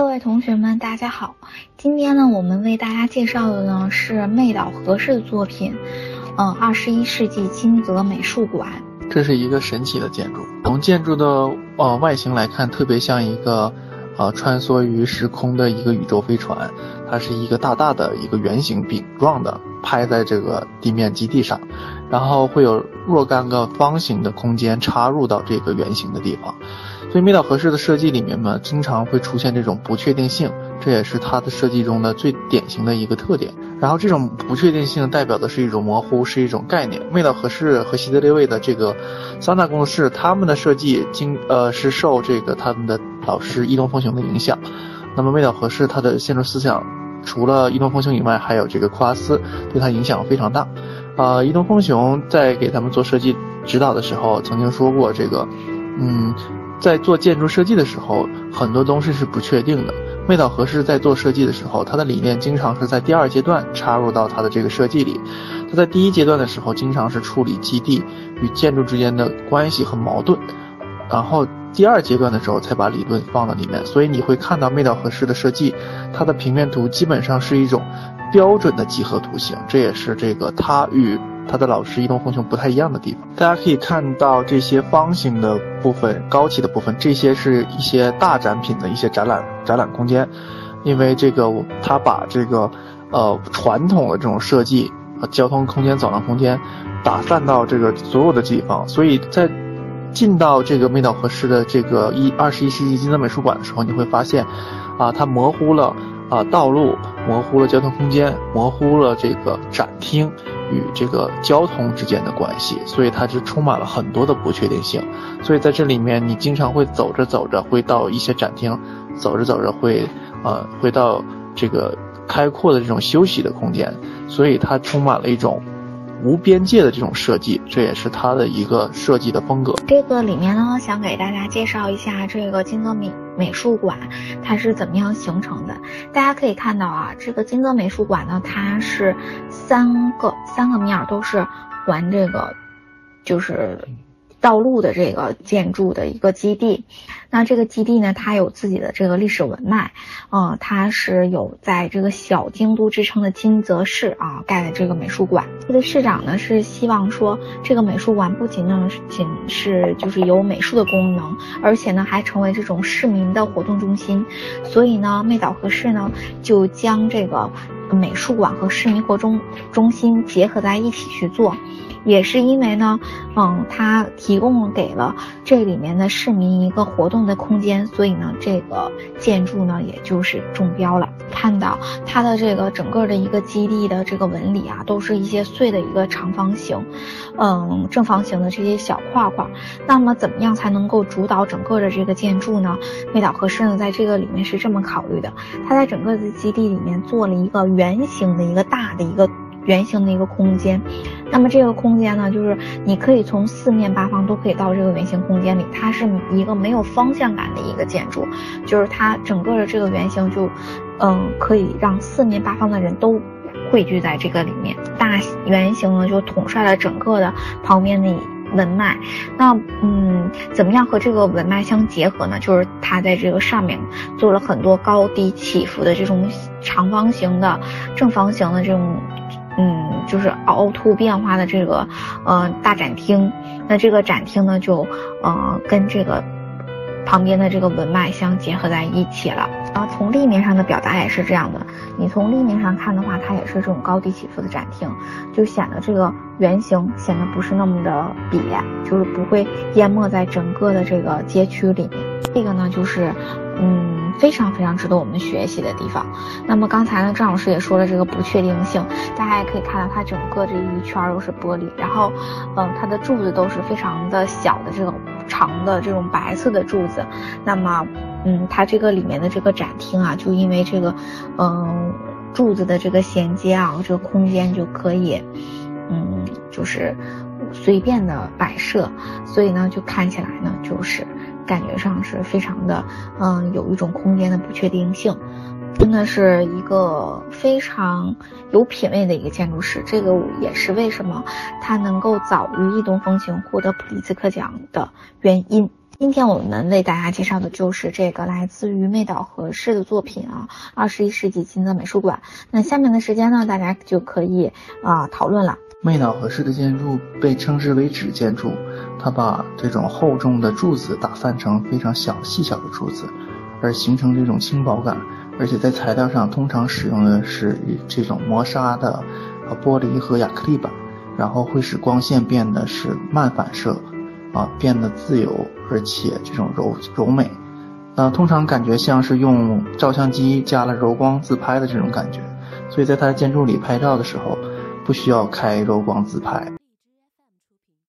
各位同学们，大家好。今天呢，我们为大家介绍的呢是妹岛和世的作品，嗯，二十一世纪金泽美术馆。这是一个神奇的建筑，从建筑的呃外形来看，特别像一个呃穿梭于时空的一个宇宙飞船。它是一个大大的一个圆形饼状的，拍在这个地面基地上，然后会有若干个方形的空间插入到这个圆形的地方。所以，美岛合适的设计里面呢，经常会出现这种不确定性，这也是它的设计中的最典型的一个特点。然后，这种不确定性代表的是一种模糊，是一种概念。美岛合适和希德列卫的这个桑塔工作室，他们的设计经呃是受这个他们的老师伊东丰雄的影响。那么，美岛合适他的建筑思想，除了伊东丰雄以外，还有这个库拉斯对他影响非常大。啊，伊东丰雄在给他们做设计指导的时候，曾经说过这个，嗯。在做建筑设计的时候，很多东西是不确定的。妹岛和氏在做设计的时候，他的理念经常是在第二阶段插入到他的这个设计里。他在第一阶段的时候，经常是处理基地与建筑之间的关系和矛盾，然后第二阶段的时候才把理论放到里面。所以你会看到妹岛和世的设计，它的平面图基本上是一种标准的几何图形，这也是这个他与。他的老师伊东红雄不太一样的地方，大家可以看到这些方形的部分、高起的部分，这些是一些大展品的一些展览展览空间。因为这个他把这个呃传统的这种设计和交通空间、走廊空间打散到这个所有的地方，所以在进到这个美岛和市的这个一二十一世纪金泽美术馆的时候，你会发现，啊，它模糊了啊道路，模糊了交通空间，模糊了这个展厅。与这个交通之间的关系，所以它是充满了很多的不确定性。所以在这里面，你经常会走着走着会到一些展厅，走着走着会，呃，会到这个开阔的这种休息的空间。所以它充满了一种。无边界的这种设计，这也是它的一个设计的风格。这个里面呢，想给大家介绍一下这个金泽美美术馆，它是怎么样形成的。大家可以看到啊，这个金泽美术馆呢，它是三个三个面都是环这个，就是。道路的这个建筑的一个基地，那这个基地呢，它有自己的这个历史文脉，嗯，它是有在这个小京都之称的金泽市啊盖的这个美术馆。这个市长呢是希望说，这个美术馆不仅呢仅是就是有美术的功能，而且呢还成为这种市民的活动中心。所以呢，妹岛和市呢就将这个美术馆和市民活动中心结合在一起去做。也是因为呢，嗯，它提供给了这里面的市民一个活动的空间，所以呢，这个建筑呢，也就是中标了。看到它的这个整个的一个基地的这个纹理啊，都是一些碎的一个长方形，嗯，正方形的这些小块块。那么，怎么样才能够主导整个的这个建筑呢？味岛和适呢，在这个里面是这么考虑的：它在整个的基地里面做了一个圆形的一个大的一个。圆形的一个空间，那么这个空间呢，就是你可以从四面八方都可以到这个圆形空间里，它是一个没有方向感的一个建筑，就是它整个的这个圆形就，嗯，可以让四面八方的人都汇聚在这个里面。大圆形呢就统帅了整个的旁边的文脉，那嗯，怎么样和这个文脉相结合呢？就是它在这个上面做了很多高低起伏的这种长方形的、正方形的这种。嗯，就是凹凸变化的这个呃大展厅，那这个展厅呢就呃跟这个旁边的这个文脉相结合在一起了。然后从立面上的表达也是这样的，你从立面上看的话，它也是这种高低起伏的展厅，就显得这个圆形显得不是那么的瘪，就是不会淹没在整个的这个街区里面。这个呢就是。嗯，非常非常值得我们学习的地方。那么刚才呢，张老师也说了这个不确定性，大家也可以看到它整个这一圈都是玻璃，然后，嗯，它的柱子都是非常的小的这种长的这种白色的柱子。那么，嗯，它这个里面的这个展厅啊，就因为这个，嗯，柱子的这个衔接啊，这个空间就可以，嗯，就是随便的摆设，所以呢，就看起来呢，就是。感觉上是非常的，嗯，有一种空间的不确定性，真的是一个非常有品位的一个建筑师。这个也是为什么他能够早于易东风情获得普利兹克奖的原因。今天我们为大家介绍的就是这个来自于妹岛和世的作品啊，二十一世纪金泽美术馆。那下面的时间呢，大家就可以啊讨论了。妹岛和世的建筑被称之为纸建筑，它把这种厚重的柱子打散成非常小细小的柱子，而形成这种轻薄感。而且在材料上通常使用的是这种磨砂的玻璃和亚克力板，然后会使光线变得是慢反射。啊，变得自由，而且这种柔柔美，呃，通常感觉像是用照相机加了柔光自拍的这种感觉，所以在它的建筑里拍照的时候，不需要开柔光自拍。